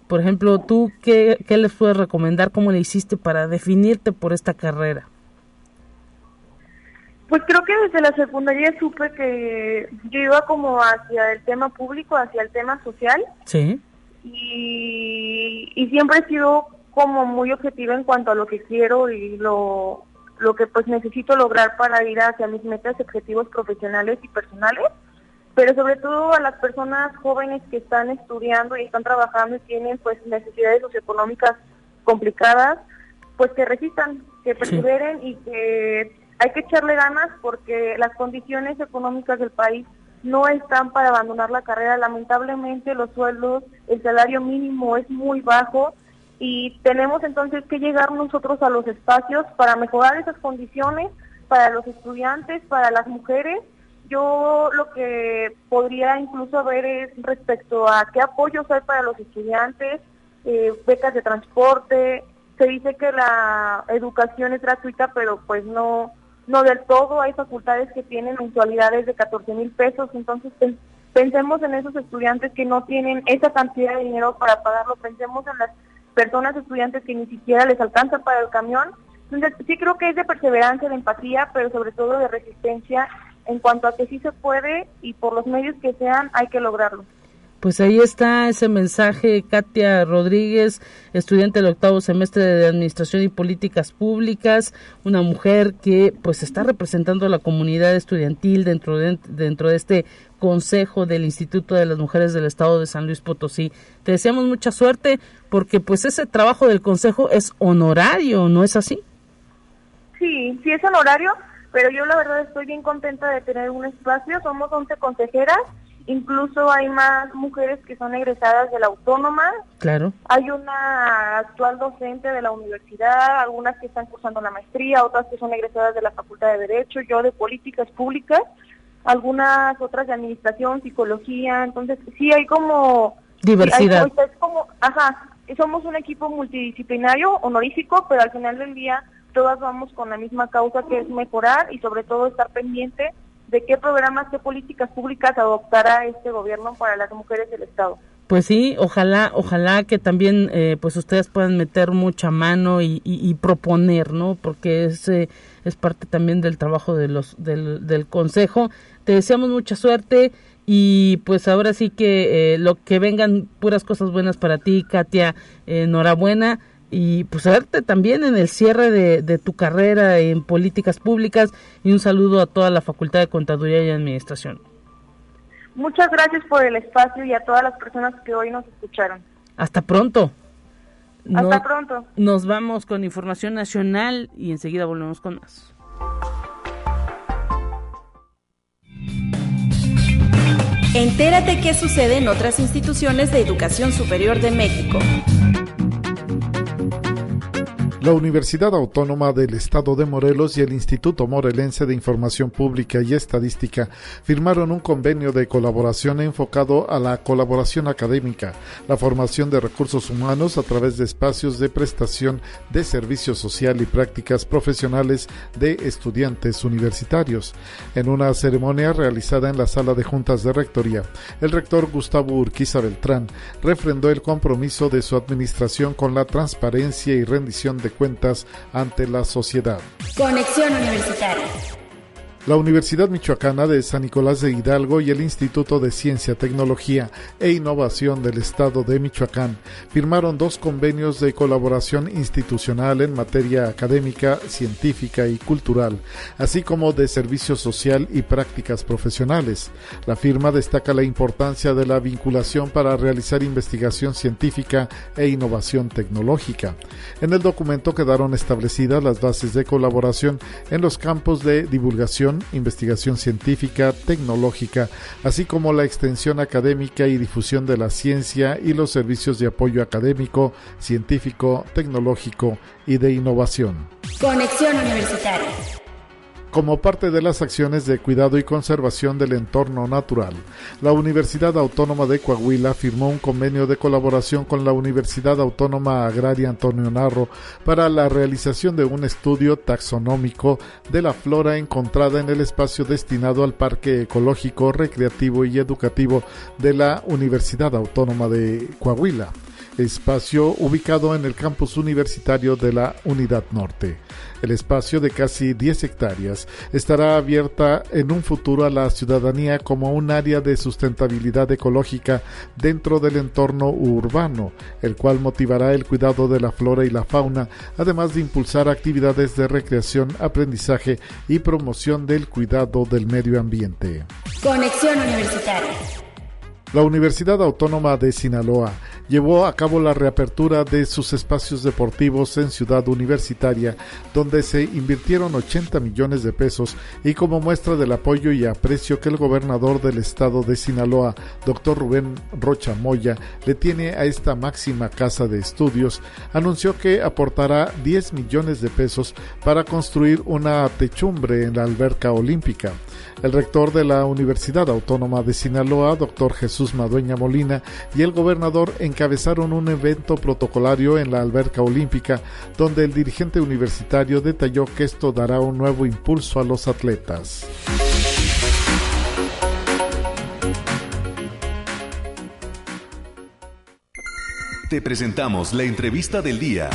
Por ejemplo, ¿tú qué, qué les puedes recomendar? ¿Cómo le hiciste para definirte por esta carrera? Pues creo que desde la secundaria supe que yo iba como hacia el tema público, hacia el tema social. Sí. Y, y siempre he sido como muy objetiva en cuanto a lo que quiero y lo, lo que pues necesito lograr para ir hacia mis metas objetivos profesionales y personales. Pero sobre todo a las personas jóvenes que están estudiando y están trabajando y tienen pues necesidades socioeconómicas complicadas, pues que resistan, que perseveren y que hay que echarle ganas porque las condiciones económicas del país no están para abandonar la carrera. Lamentablemente los sueldos, el salario mínimo es muy bajo y tenemos entonces que llegar nosotros a los espacios para mejorar esas condiciones para los estudiantes, para las mujeres yo lo que podría incluso ver es respecto a qué apoyos hay para los estudiantes, eh, becas de transporte. Se dice que la educación es gratuita, pero pues no no del todo. Hay facultades que tienen mensualidades de 14 mil pesos, entonces pensemos en esos estudiantes que no tienen esa cantidad de dinero para pagarlo. Pensemos en las personas estudiantes que ni siquiera les alcanza para el camión. Entonces sí creo que es de perseverancia, de empatía, pero sobre todo de resistencia en cuanto a que sí se puede y por los medios que sean hay que lograrlo. Pues ahí está ese mensaje, Katia Rodríguez, estudiante del octavo semestre de Administración y Políticas Públicas, una mujer que pues está representando a la comunidad estudiantil dentro de, dentro de este consejo del Instituto de las Mujeres del Estado de San Luis Potosí. Te deseamos mucha suerte porque pues ese trabajo del consejo es honorario, ¿no es así? Sí, sí es honorario, pero yo la verdad estoy bien contenta de tener un espacio, somos 11 consejeras, incluso hay más mujeres que son egresadas de la autónoma. Claro. Hay una actual docente de la universidad, algunas que están cursando la maestría, otras que son egresadas de la Facultad de Derecho, yo de Políticas Públicas, algunas otras de Administración, Psicología, entonces sí hay como... Diversidad. como, ajá, somos un equipo multidisciplinario, honorífico, pero al final del día todas vamos con la misma causa que es mejorar y sobre todo estar pendiente de qué programas, qué políticas públicas adoptará este gobierno para las mujeres del Estado. Pues sí, ojalá, ojalá que también eh, pues ustedes puedan meter mucha mano y, proponer, ¿no? Porque es, es parte también del trabajo de los, del, del consejo. Te deseamos mucha suerte y pues ahora sí que eh, lo que vengan puras cosas buenas para ti, Katia, enhorabuena y pues verte también en el cierre de, tu carrera en políticas públicas y un saludo a toda la Facultad de Contaduría y Administración. Muchas gracias por el espacio y a todas las personas que hoy nos escucharon. Hasta pronto. Hasta pronto. Nos vamos con información nacional y enseguida volvemos con más. Entérate qué sucede en otras instituciones de educación superior de México. La Universidad Autónoma del Estado de Morelos y el Instituto Morelense de Información Pública y Estadística firmaron un convenio de colaboración enfocado a la colaboración académica, la formación de recursos humanos a través de espacios de prestación de servicio social y prácticas profesionales de estudiantes universitarios. En una ceremonia realizada en la sala de juntas de rectoría, el rector Gustavo Urquiza Beltrán refrendó el compromiso de su administración con la transparencia y rendición de cuentas ante la sociedad. Conexión Universitaria. La Universidad Michoacana de San Nicolás de Hidalgo y el Instituto de Ciencia, Tecnología e Innovación del Estado de Michoacán firmaron dos convenios de colaboración institucional en materia académica, científica y cultural, así como de servicio social y prácticas profesionales. La firma destaca la importancia de la vinculación para realizar investigación científica e innovación tecnológica. En el documento quedaron establecidas las bases de colaboración en los campos de divulgación investigación científica, tecnológica, así como la extensión académica y difusión de la ciencia y los servicios de apoyo académico, científico, tecnológico y de innovación. Conexión Universitaria como parte de las acciones de cuidado y conservación del entorno natural. La Universidad Autónoma de Coahuila firmó un convenio de colaboración con la Universidad Autónoma Agraria Antonio Narro para la realización de un estudio taxonómico de la flora encontrada en el espacio destinado al Parque Ecológico, Recreativo y Educativo de la Universidad Autónoma de Coahuila espacio ubicado en el campus universitario de la Unidad Norte. El espacio de casi 10 hectáreas estará abierta en un futuro a la ciudadanía como un área de sustentabilidad ecológica dentro del entorno urbano, el cual motivará el cuidado de la flora y la fauna, además de impulsar actividades de recreación, aprendizaje y promoción del cuidado del medio ambiente. Conexión Universitaria. La Universidad Autónoma de Sinaloa llevó a cabo la reapertura de sus espacios deportivos en Ciudad Universitaria, donde se invirtieron 80 millones de pesos y como muestra del apoyo y aprecio que el gobernador del estado de Sinaloa, doctor Rubén Rocha Moya, le tiene a esta máxima casa de estudios, anunció que aportará 10 millones de pesos para construir una techumbre en la alberca olímpica. El rector de la Universidad Autónoma de Sinaloa, doctor Jesús Madueña Molina, y el gobernador encabezaron un evento protocolario en la alberca olímpica, donde el dirigente universitario detalló que esto dará un nuevo impulso a los atletas. Te presentamos la entrevista del día.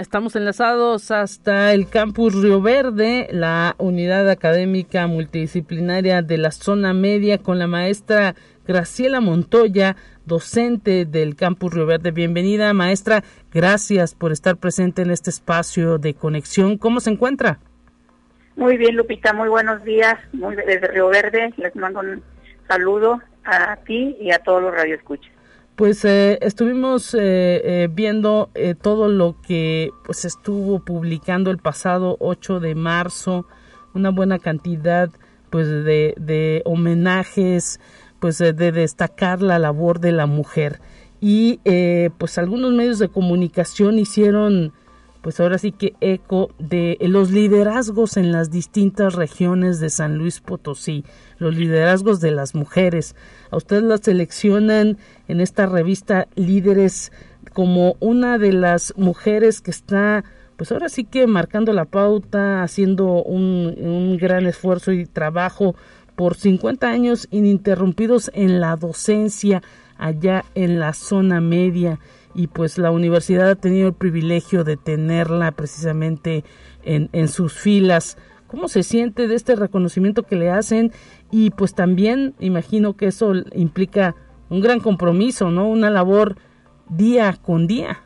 Estamos enlazados hasta el campus Río Verde, la unidad académica multidisciplinaria de la zona media con la maestra Graciela Montoya, docente del campus Río Verde. Bienvenida, maestra. Gracias por estar presente en este espacio de conexión. ¿Cómo se encuentra? Muy bien, Lupita. Muy buenos días. Muy desde Río Verde. Les mando un saludo a ti y a todos los radioescuchas pues eh, estuvimos eh, eh, viendo todo lo que pues estuvo publicando el pasado 8 de marzo, una buena cantidad pues de, de homenajes, pues de destacar la labor de la mujer. Y pues algunos medios de comunicación hicieron pues ahora sí que eco de los liderazgos en las distintas regiones de San Luis Potosí, los liderazgos de las mujeres. A ustedes las seleccionan en esta revista Líderes como una de las mujeres que está pues ahora sí que marcando la pauta, haciendo un, un gran esfuerzo y trabajo por 50 años ininterrumpidos en la docencia allá en la zona media y pues la universidad ha tenido el privilegio de tenerla precisamente en, en sus filas. ¿Cómo se siente de este reconocimiento que le hacen? Y pues también imagino que eso implica un gran compromiso, ¿no? Una labor día con día.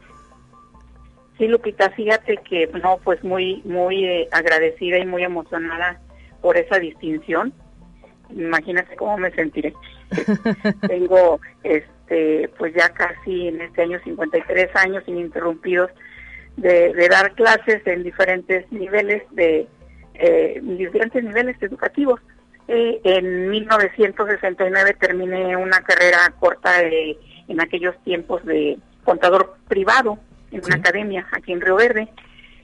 Sí, Lupita, fíjate que, no, pues muy, muy eh, agradecida y muy emocionada por esa distinción. Imagínate cómo me sentiré. Tengo, este, pues ya casi en este año 53 años ininterrumpidos de, dar clases en diferentes niveles de eh, diferentes niveles educativos. Eh, en 1969 terminé una carrera corta en aquellos tiempos de contador privado en una academia aquí en Río Verde.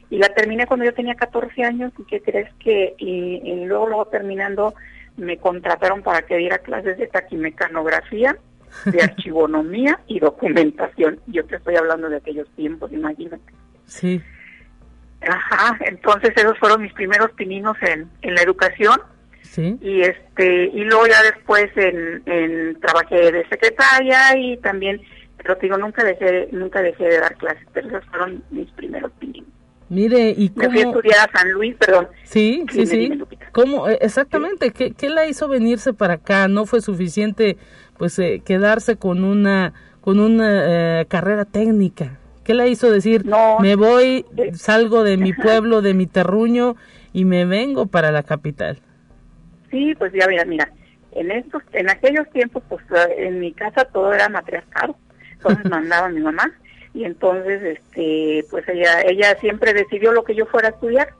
Y la terminé cuando yo tenía 14 años. Y que crees que y luego luego terminando me contrataron para que diera clases de taquimecanografía, de archivonomía y documentación. Yo te estoy hablando de aquellos tiempos, imagínate. Sí. Ajá, entonces esos fueron mis primeros pininos en, en la educación. Sí. Y este y luego ya después en, en trabajé de secretaria y también pero te digo nunca dejé nunca dejé de dar clases, pero esos fueron mis primeros pininos. Mire, ¿y cómo? Me fui a estudiar a San Luis, perdón. Sí, sí, sí. ¿Cómo? Eh, exactamente, ¿Qué, ¿qué, la hizo venirse para acá? ¿No fue suficiente, pues, eh, quedarse con una, con una eh, carrera técnica? ¿Qué la hizo decir, no, me voy, salgo de mi pueblo, de mi terruño y me vengo para la capital? Sí, pues ya mira, mira, en estos, en aquellos tiempos, pues en mi casa todo era matriarcado, entonces mandaba mi mamá. Y entonces este pues ella ella siempre decidió lo que yo fuera a estudiar.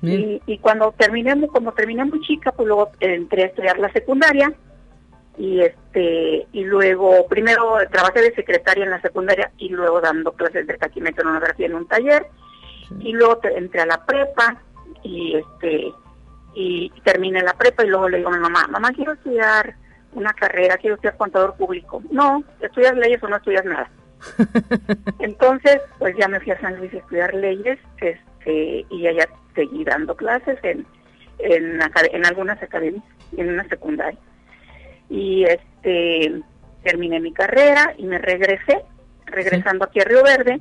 Y, y, cuando terminé como terminé muy chica pues luego entré a estudiar la secundaria y este y luego primero trabajé de secretaria en la secundaria y luego dando clases de taquimecanografía en un taller y luego entré a la prepa y este y terminé la prepa y luego le digo a mi mamá mamá quiero estudiar una carrera quiero estudiar contador público no estudias leyes o no estudias nada Entonces, pues ya me fui a San Luis a estudiar leyes este, y allá seguí dando clases en, en, en algunas academias, en una secundaria. Y este terminé mi carrera y me regresé, regresando aquí a Río Verde.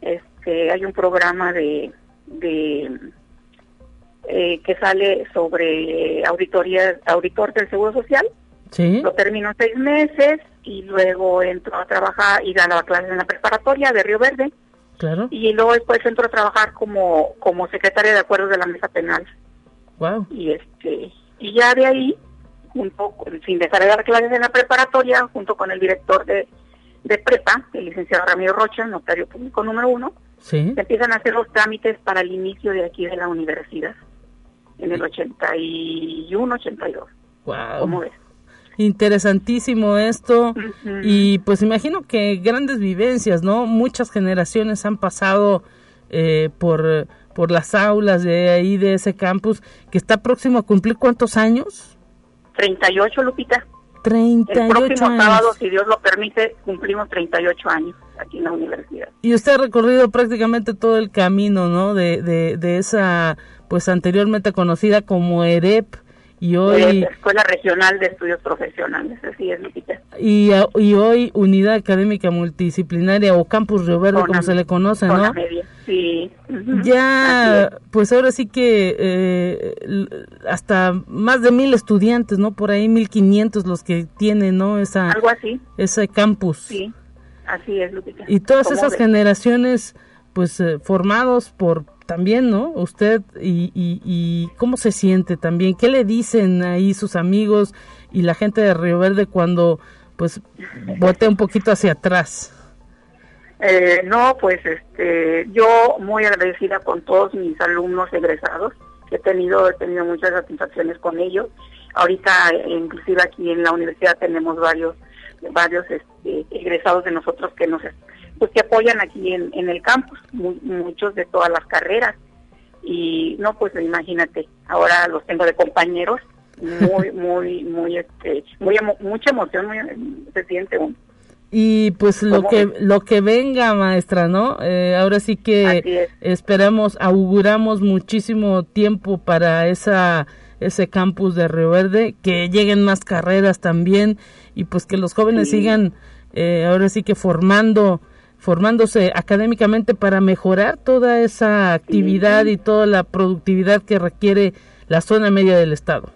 Este, hay un programa de, de eh, que sale sobre auditoría, auditor del Seguro Social. Sí. Lo termino seis meses y luego entro a trabajar y daba clases en la preparatoria de Río Verde. Claro. Y luego después entro a trabajar como como secretaria de acuerdos de la mesa penal. Wow. Y este y ya de ahí junto sin dejar de dar clases en la preparatoria junto con el director de, de prepa, el licenciado Ramiro Rocha, notario público número uno, ¿Sí? se empiezan a hacer los trámites para el inicio de aquí de la universidad en el 81, 82. Wow. ¿Cómo ves? interesantísimo esto y pues imagino que grandes vivencias, ¿no? Muchas generaciones han pasado eh, por, por las aulas de ahí, de ese campus, que está próximo a cumplir cuántos años? 38, Lupita. 38 El próximo sábado, si Dios lo permite, cumplimos 38 años aquí en la universidad. Y usted ha recorrido prácticamente todo el camino, ¿no? De, de, de esa, pues anteriormente conocida como EREP, y hoy Escuela Regional de Estudios Profesionales, así es, Lupita. Y, y hoy Unidad Académica Multidisciplinaria o Campus Río Verde, como se le conoce, ¿no? Sí. Ya, pues ahora sí que eh, hasta más de mil estudiantes, ¿no? Por ahí mil quinientos los que tienen, ¿no? Esa, Algo así. Ese campus. Sí, así es, Lupita. Y todas esas generaciones, pues, eh, formados por también, ¿no? Usted y, y, cómo se siente también, qué le dicen ahí sus amigos y la gente de Río Verde cuando pues bote un poquito hacia atrás. Eh, no, pues este, yo muy agradecida con todos mis alumnos egresados, he tenido, he tenido muchas satisfacciones con ellos. Ahorita, inclusive aquí en la universidad tenemos varios, varios este, egresados de nosotros que nos pues que apoyan aquí en, en el campus, muchos de todas las carreras. Y no, pues imagínate, ahora los tengo de compañeros, muy, muy, muy, este, muy, mucha emoción, muy, se siente uno. Y pues lo que lo que venga, maestra, ¿no? Eh, ahora sí que esperamos, auguramos muchísimo tiempo para esa ese campus de Río Verde, que lleguen más carreras también y pues que los jóvenes sigan eh, ahora sí que formando formándose académicamente para mejorar toda esa actividad y toda la productividad que requiere la zona media del estado.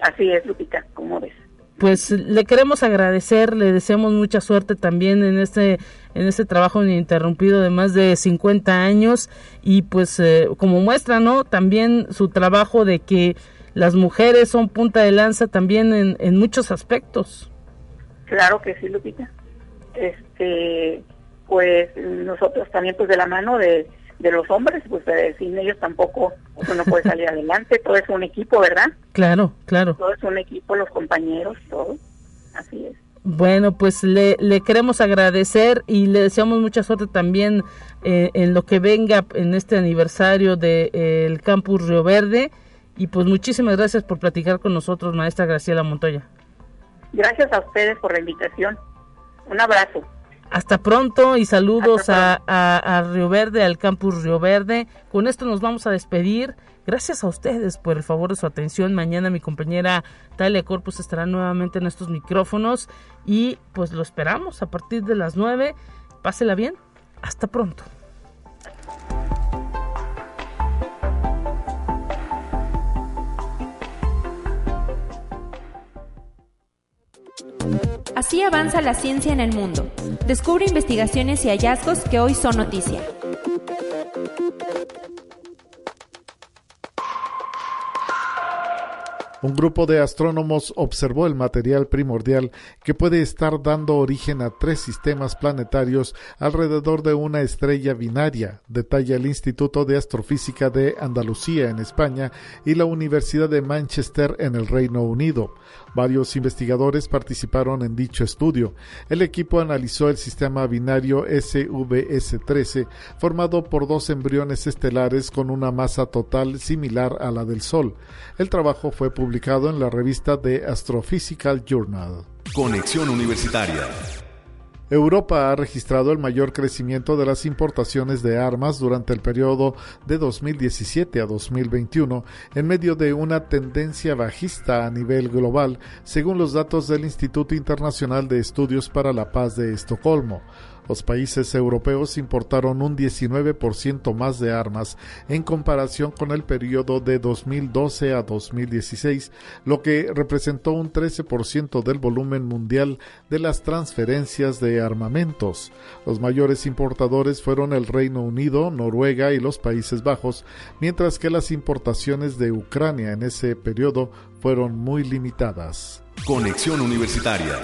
Así es, Lupita, como ves. Pues le queremos agradecer, le deseamos mucha suerte también en este en este trabajo ininterrumpido de más de 50 años y pues eh, como muestra, ¿no? También su trabajo de que las mujeres son punta de lanza también en, en muchos aspectos. Claro que sí, Lupita. Este, pues nosotros también pues de la mano de, de los hombres, pues sin ellos tampoco uno no puede salir adelante, todo es un equipo, ¿verdad? Claro, claro. Todo es un equipo, los compañeros, todo, así es. Bueno, pues le, le queremos agradecer y le deseamos mucha suerte también eh, en lo que venga en este aniversario del de, eh, Campus Río Verde. Y pues muchísimas gracias por platicar con nosotros, maestra Graciela Montoya. Gracias a ustedes por la invitación. Un abrazo. Hasta pronto y saludos. A, a, Río Verde, al campus Río Verde. Con esto nos vamos a despedir. Gracias a ustedes por el favor de su atención. Mañana mi compañera Talia Corpus estará nuevamente en estos micrófonos y pues lo esperamos a partir de las 9. Pásela bien. Hasta pronto. Así avanza la ciencia en el mundo. Descubre investigaciones y hallazgos que hoy son noticia. Un grupo de astrónomos observó el material primordial que puede estar dando origen a tres sistemas planetarios alrededor de una estrella binaria, detalla el Instituto de Astrofísica de Andalucía en España y la Universidad de Manchester en el Reino Unido. Varios investigadores participaron en dicho estudio. El equipo analizó el sistema binario SVS-13, formado por dos embriones estelares con una masa total similar a la del Sol. El trabajo fue publicado en la revista The Astrophysical Journal. Conexión Universitaria. Europa ha registrado el mayor crecimiento de las importaciones de armas durante el periodo de 2017 a 2021, en medio de una tendencia bajista a nivel global, según los datos del Instituto Internacional de Estudios para la Paz de Estocolmo. Los países europeos importaron un 19% más de armas en comparación con el periodo de 2012 a 2016, lo que representó un 13% del volumen mundial de las transferencias de armamentos. Los mayores importadores fueron el Reino Unido, Noruega y los Países Bajos, mientras que las importaciones de Ucrania en ese periodo fueron muy limitadas. Conexión Universitaria.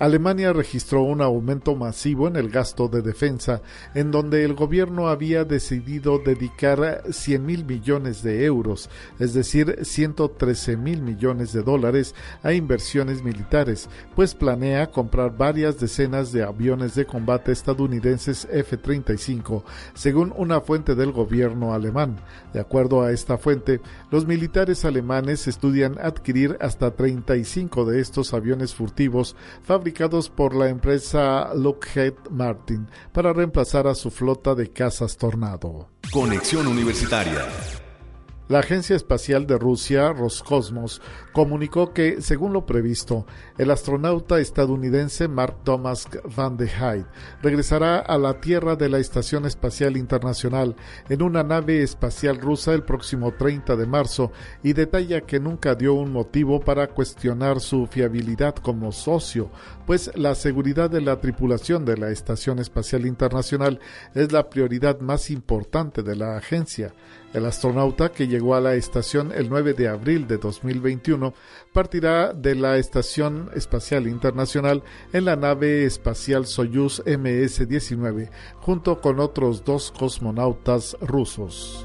Alemania registró un aumento masivo en el gasto de defensa, en donde el gobierno había decidido dedicar 100 mil millones de euros, es decir, 113 mil millones de dólares, a inversiones militares, pues planea comprar varias decenas de aviones de combate estadounidenses F-35, según una fuente del gobierno alemán. De acuerdo a esta fuente, los militares alemanes estudian adquirir hasta 35 de estos aviones furtivos fabricados por la empresa Lockheed Martin para reemplazar a su flota de cazas Tornado. Conexión Universitaria. La Agencia Espacial de Rusia, Roscosmos, comunicó que, según lo previsto, el astronauta estadounidense Mark Thomas Van de Heydt regresará a la Tierra de la Estación Espacial Internacional en una nave espacial rusa el próximo 30 de marzo y detalla que nunca dio un motivo para cuestionar su fiabilidad como socio, pues la seguridad de la tripulación de la Estación Espacial Internacional es la prioridad más importante de la agencia. El astronauta que llegó a la estación el 9 de abril de 2021 partirá de la Estación Espacial Internacional en la nave espacial Soyuz MS-19 junto con otros dos cosmonautas rusos.